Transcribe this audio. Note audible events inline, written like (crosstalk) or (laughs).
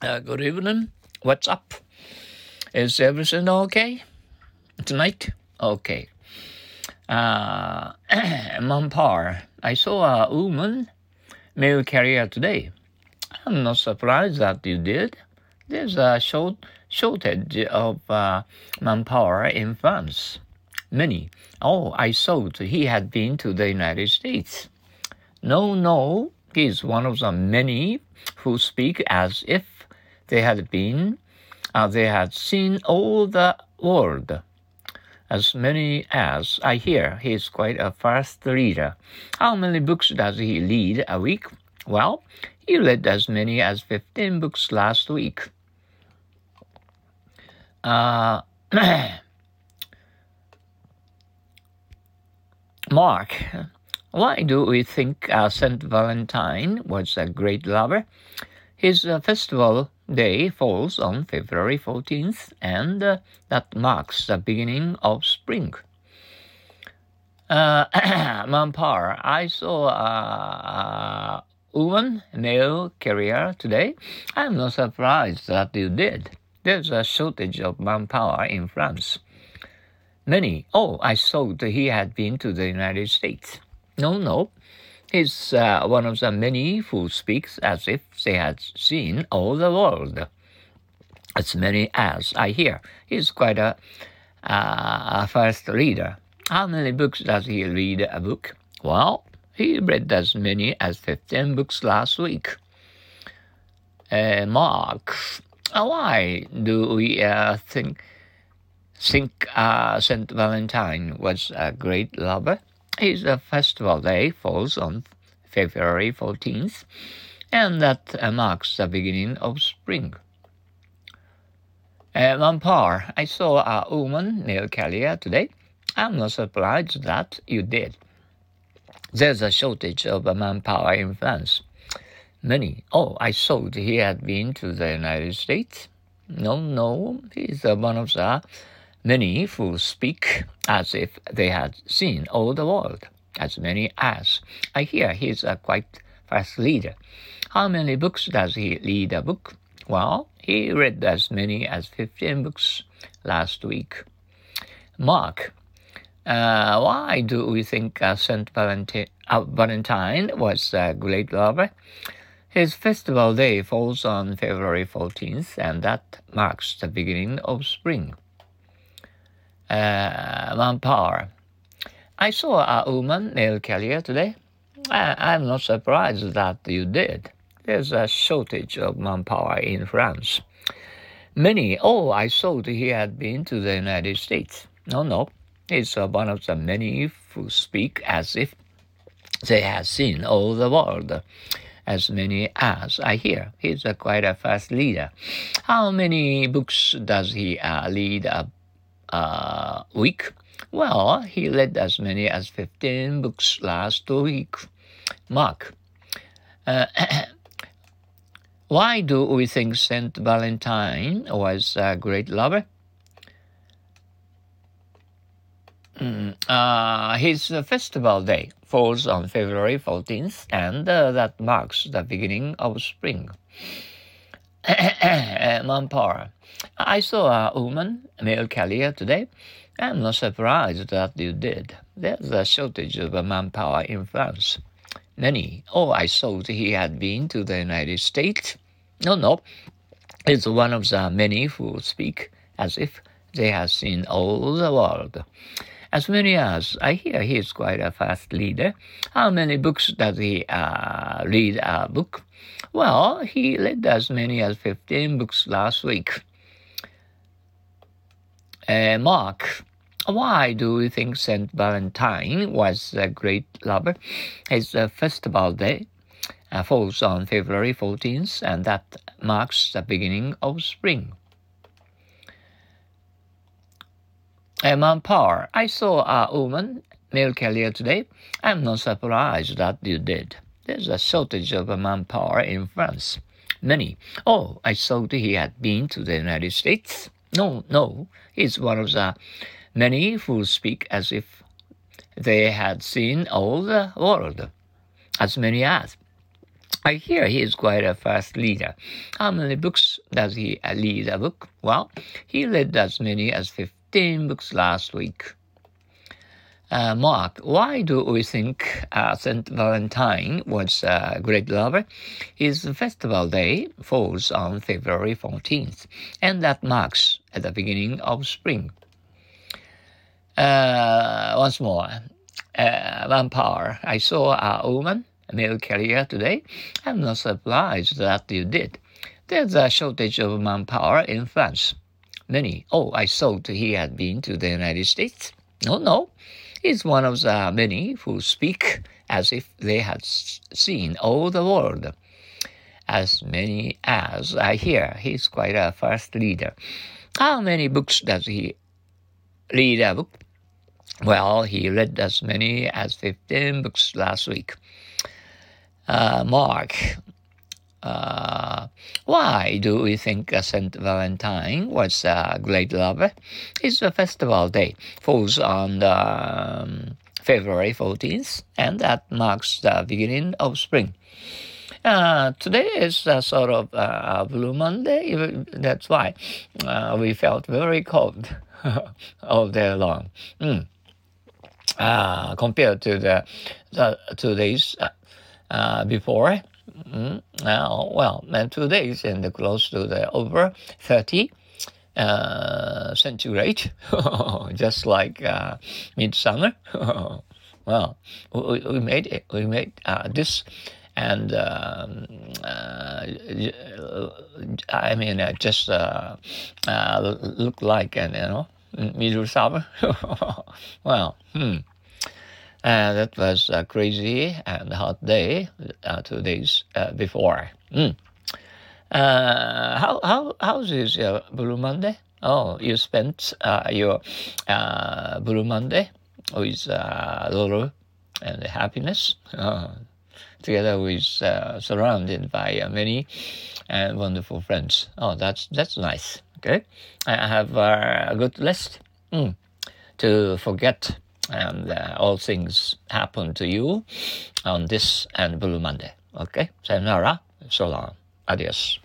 Uh, good evening. What's up? Is everything okay tonight? Okay. Uh, (clears throat) Manpower. I saw a woman mail carrier today. I'm not surprised that you did. There's a short shortage of uh, manpower in France. Many. Oh, I thought he had been to the United States. No, no, he's one of the many who speak as if they had been, uh, they had seen all the world. As many as I hear, he is quite a fast reader. How many books does he read a week? Well, he read as many as 15 books last week. Uh, (clears throat) Mark, why do we think uh, Saint Valentine was a great lover? His uh, festival day falls on February 14th, and uh, that marks the beginning of spring. Uh, (clears throat) Manpower, I saw a, a woman mail carrier today. I'm not surprised that you did. There's a shortage of manpower in France. Many, oh, I thought he had been to the United States. No, no. He's uh, one of the many who speaks as if they had seen all the world. As many as I hear. He's quite a, uh, a fast reader. How many books does he read a book? Well, he read as many as 15 books last week. Uh, Mark, why do we uh, think think uh, Saint Valentine was a great lover? His a festival day falls on February 14th, and that uh, marks the beginning of spring. At Lampard, I saw a woman mail carrier today. I'm not surprised that you did. There's a shortage of manpower in France. Many. Oh, I thought he had been to the United States. No, no, he's uh, one of the many who speak as if they had seen all the world, as many as. I hear he's a quite fast reader. How many books does he read a book? Well, he read as many as 15 books last week. Mark, uh, why do we think uh, Saint uh, Valentine was a great lover? His festival day falls on February 14th, and that marks the beginning of spring. Uh, manpower. I saw a woman mail carrier today. I, I'm not surprised that you did. There's a shortage of manpower in France. Many, oh, I thought he had been to the United States. No, no. He's uh, one of the many who speak as if they have seen all the world as many as I hear. He's a quite a fast leader. How many books does he uh, read a, a week? Well, he read as many as 15 books last week. Mark. Uh, (clears throat) why do we think Saint Valentine was a great lover? Mm, uh, his festival day falls on February 14th, and uh, that marks the beginning of spring. (coughs) Manpower. I saw a woman, mail carrier, today. I'm not surprised that you did. There's a shortage of manpower in France. Many. Oh, I thought he had been to the United States. No, no. It's one of the many who speak as if they have seen all the world. As many as I hear he is quite a fast reader. How many books does he uh, read a book? Well, he read as many as 15 books last week. Uh, Mark, why do you think Saint Valentine was a great lover? His uh, festival day uh, falls on February 14th, and that marks the beginning of spring. Manpower. I saw a woman mail carrier today. I'm not surprised that you did. There's a shortage of manpower in France. Many. Oh, I thought he had been to the United States. No, no. He's one of the many who speak as if they had seen all the world. As many as. I hear he is quite a fast leader. How many books does he uh, lead a book? Well, he read as many as 15 books last week. Uh, Mark, why do we think uh, St. Valentine was a great lover? His festival day falls on February 14th, and that marks at the beginning of spring. Uh, once more, uh, manpower. I saw a woman, a mail carrier today. I'm not surprised that you did. There's a shortage of manpower in France. Many. Oh, I thought he had been to the United States. No, no. He's one of the many who speak as if they had seen all the world. As many as I hear, he's quite a fast leader. How many books does he read a book? Well, he read as many as 15 books last week. Uh, Mark, uh, why do we think St. Valentine was a great lover? It's a festival day, falls on the, um, February 14th, and that marks the beginning of spring. Uh, today is a sort of uh, Blue Monday. That's why uh, we felt very cold (laughs) all day long. Mm. Uh, compared to the, the two days uh, uh, before. Mm, now, well, and two days and close to the over 30 uh, centigrade, (laughs) just like uh, midsummer. (laughs) well, we, we, made it. We made uh, this, and um, uh, I mean, uh, just uh, look like and you know middle summer. (laughs) well, hmm. Uh, that was a crazy and hot day uh, two days uh, before. Mm. how how how's this Blue Monday? Oh, you spent uh, your uh, Blue Monday with uh, Lulu and happiness (laughs) together with surrounded by many and wonderful friends. Oh, that's that's nice. Okay, I have a good list mm, to forget and uh, all things happen to you on this and Blue Monday. Okay, sayonara, so long, adios.